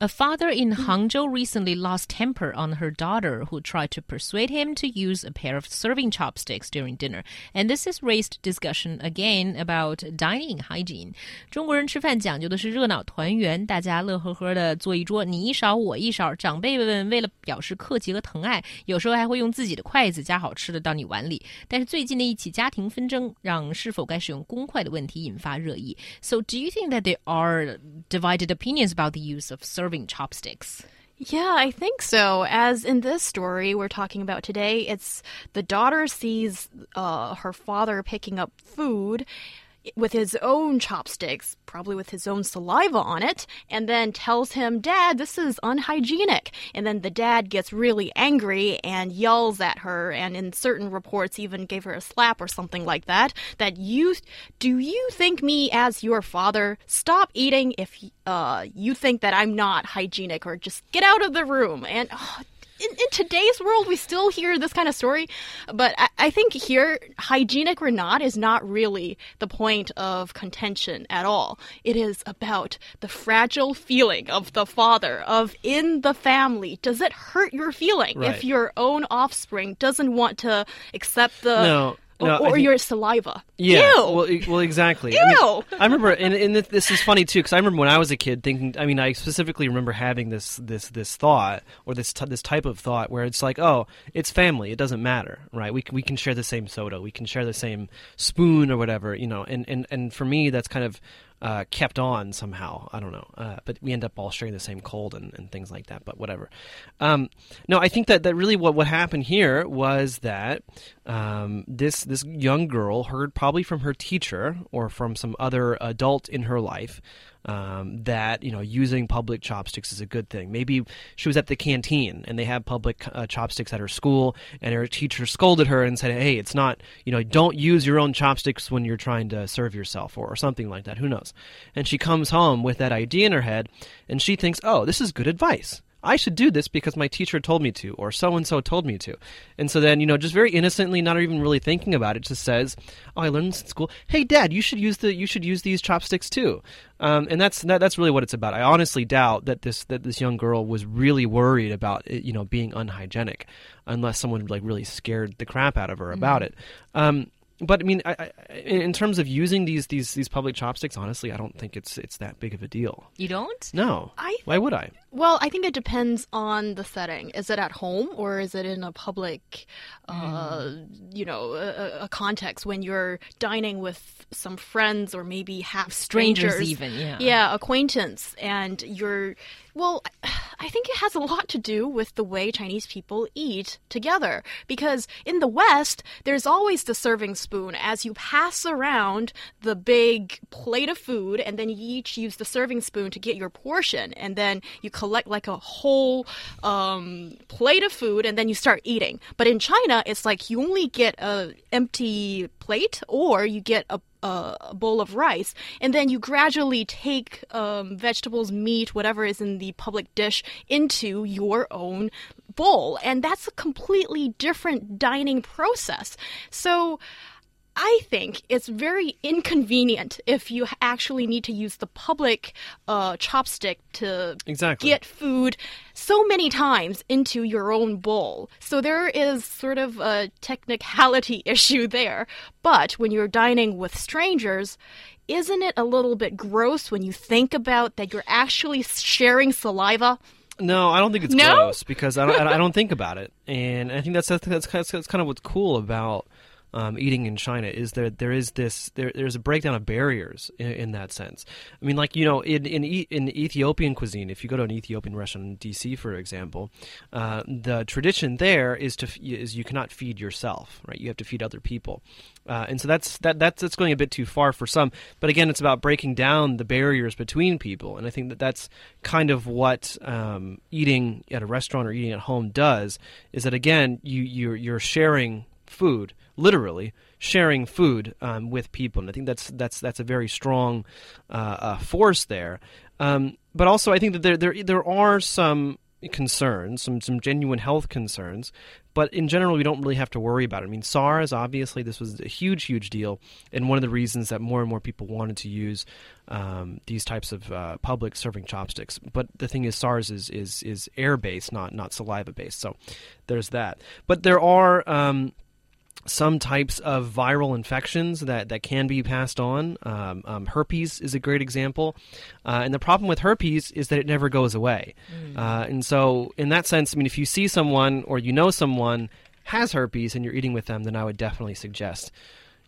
A father in Hangzhou recently lost temper on her daughter who tried to persuade him to use a pair of serving chopsticks during dinner. And this has raised discussion again about dining hygiene. 中国人吃饭讲究的是热闹团圆，大家乐呵呵的坐一桌，你一勺我一勺。长辈们为了表示客气和疼爱，有时候还会用自己的筷子夹好吃的到你碗里。但是最近的一起家庭纷争，让是否该使用公筷的问题引发热议。So do you think that there are divided opinions about the use of serving Serving chopsticks. Yeah, I think so. As in this story we're talking about today, it's the daughter sees uh, her father picking up food with his own chopsticks, probably with his own saliva on it, and then tells him, Dad, this is unhygienic. And then the dad gets really angry and yells at her, and in certain reports, even gave her a slap or something like that. That you, do you think me as your father? Stop eating if uh, you think that I'm not hygienic, or just get out of the room. And oh, in, in today's world, we still hear this kind of story, but I, I think here, hygienic or not is not really the point of contention at all. It is about the fragile feeling of the father, of in the family. Does it hurt your feeling Right. if your own offspring doesn't want to accept the No, no, or, or think- your saliva? Yeah. Ew. Well, well, exactly. I, mean, Ew. I remember, and, and this is funny too, because I remember when I was a kid thinking. I mean, I specifically remember having this this this thought or this t- this type of thought where it's like, oh, it's family. It doesn't matter, right? We we can share the same soda. We can share the same spoon or whatever, you know. And and and for me, that's kind of. Uh, kept on somehow. I don't know, uh, but we end up all sharing the same cold and, and things like that. But whatever. Um, no, I think that, that really what, what happened here was that um, this this young girl heard probably from her teacher or from some other adult in her life um, that you know using public chopsticks is a good thing. Maybe she was at the canteen and they have public uh, chopsticks at her school, and her teacher scolded her and said, "Hey, it's not you know don't use your own chopsticks when you're trying to serve yourself or, or something like that. Who knows?" And she comes home with that idea in her head, and she thinks, "Oh, this is good advice." I should do this because my teacher told me to, or so and so told me to. And so then, you know, just very innocently, not even really thinking about it, just says, "Oh, I learned this in school. Hey, Dad, you should use the you should use these chopsticks too." Um, and that's that, that's really what it's about. I honestly doubt that this that this young girl was really worried about it, you know being unhygienic, unless someone like really scared the crap out of her about it. Um, but I mean, I, I, in in terms of using these these these public chopsticks, honestly, I don't think it's it's that big of a deal. You don't? No, I why would I? Well, I think it depends on the setting. Is it at home or is it in a public, uh, you know, a, a context when you're dining with some friends or maybe half Strangers strangers, even, yeah. yeah, acquaintance, and you're. Well, I think it has a lot to do with the way Chinese people eat together. Because in the West, there's always the serving spoon as you pass around the big plate of food, and then you each use the serving spoon to get your portion, and then you collect like a whole um, plate of food, and then you start eating. But in China, it's like you only get a empty plate, or you get a a bowl of rice, and then you gradually take um, vegetables, meat, whatever is in the public dish into your own bowl. And that's a completely different dining process. So I think it's very inconvenient if you actually need to use the public uh, chopstick to Exactly. get food so many times into your own bowl. So there is sort of a technicality issue there. But when you're dining with strangers, isn't it a little bit gross when you think about that you're actually sharing saliva? No, I don't think it's No? gross because I don't, I don't think about it, and I think that's that's that's, that's kind of what's cool about um, eating in China is there there is this there there's a breakdown of barriers in, in that sense. I mean, like you know, in in, E- in Ethiopian cuisine, if you go to an Ethiopian restaurant in D.C. for example, uh, the tradition there is to is you cannot feed yourself, right? You have to feed other people. Uh, and so that's that that's that's going a bit too far for some. But again, it's about breaking down the barriers between people, and I think that that's kind of what um, eating at a restaurant or eating at home does. Is that again, you you're you're sharing food, literally sharing food um, with people, and I think that's that's that's a very strong uh, uh, force there. Um, but also, I think that there there there are some concerns, some some genuine health concerns, but in general, we don't really have to worry about it. I mean, SARS obviously this was a huge, huge deal, and one of the reasons that more and more people wanted to use um, these types of uh, public serving chopsticks. But the thing is, SARS is is is air based, not not saliva based. So there's that. But there are. Um, some types of viral infections that, that can be passed on. Um, um, herpes is a great example. Uh, and the problem with herpes is that it never goes away. Mm. Uh, and so, in that sense, I mean, if you see someone or you know someone has herpes and you're eating with them, then I would definitely suggest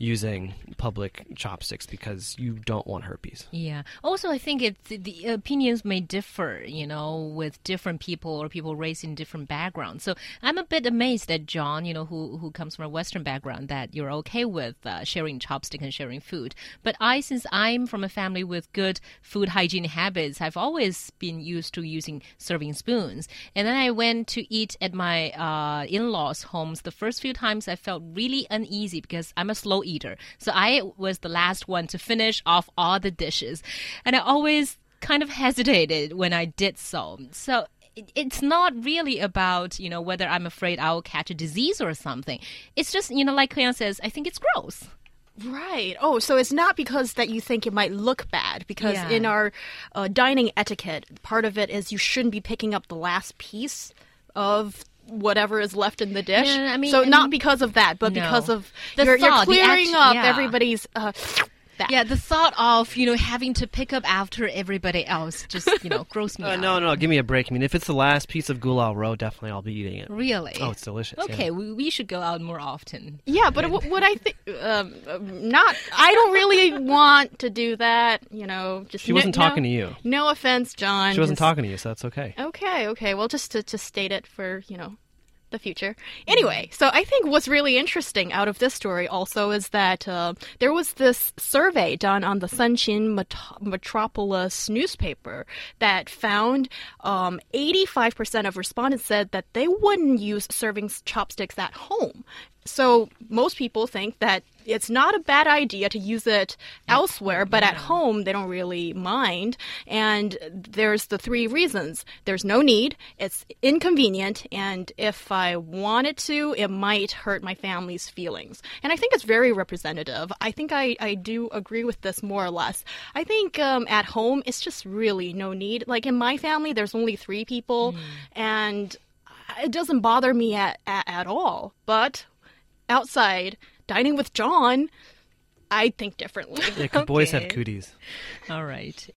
using public chopsticks because you don't want herpes. Yeah. Also, I think it the opinions may differ, you know, with different people or people raised in different backgrounds. So I'm a bit amazed that John, you know, who who comes from a Western background, that you're okay with uh, sharing chopstick and sharing food. But I, since I'm from a family with good food hygiene habits, I've always been used to using serving spoons. And then I went to eat at my uh, in-laws' homes. The first few times, I felt really uneasy because I'm a slow eater. So I was the last one to finish off all the dishes. And I always kind of hesitated when I did so. So it's not really about you know whether I'm afraid I will catch a disease or something. It's just you know like Kuyan says, I think it's gross. Right. Oh, so it's not because that you think it might look bad. Because yeah. in our uh, dining etiquette, part of it is you shouldn't be picking up the last piece of whatever is left in the dish. I mean, so not because of that, but no. because of the you're, you're clearing up yeah. everybody's. Uh, that. Yeah, the thought of you know having to pick up after everybody else just you know gross me uh, out. No, no, give me a break. I mean, if it's the last piece of gulao rou, definitely I'll be eating it. Really? Oh, it's delicious. Okay, yeah. we, we should go out more often. Yeah, but what, what I think, um, not. I don't really want to do that. You know, just she wasn't no, talking to you. No offense, John. She wasn't just, talking to you, so that's okay. Okay, okay. Well, just to, to state it for you know the future. Anyway, so I think what's really interesting out of this story also is that uh, there was this survey done on the Sanqin Met- Metropolis newspaper that found um, 85% of respondents said that they wouldn't use serving chopsticks at home. So most people think that it's not a bad idea to use it elsewhere, but at home they don't really mind. And there's the three reasons. There's no need, it's inconvenient, and if I wanted to, it might hurt my family's feelings. And I think it's very representative. I think I, I do agree with this more or less. I think um, at home it's just really no need. Like in my family, there's only three people, mm. and it doesn't bother me at, at, at all. But outside dining with John, I think differently. Yeah, okay. boys have cooties. All right.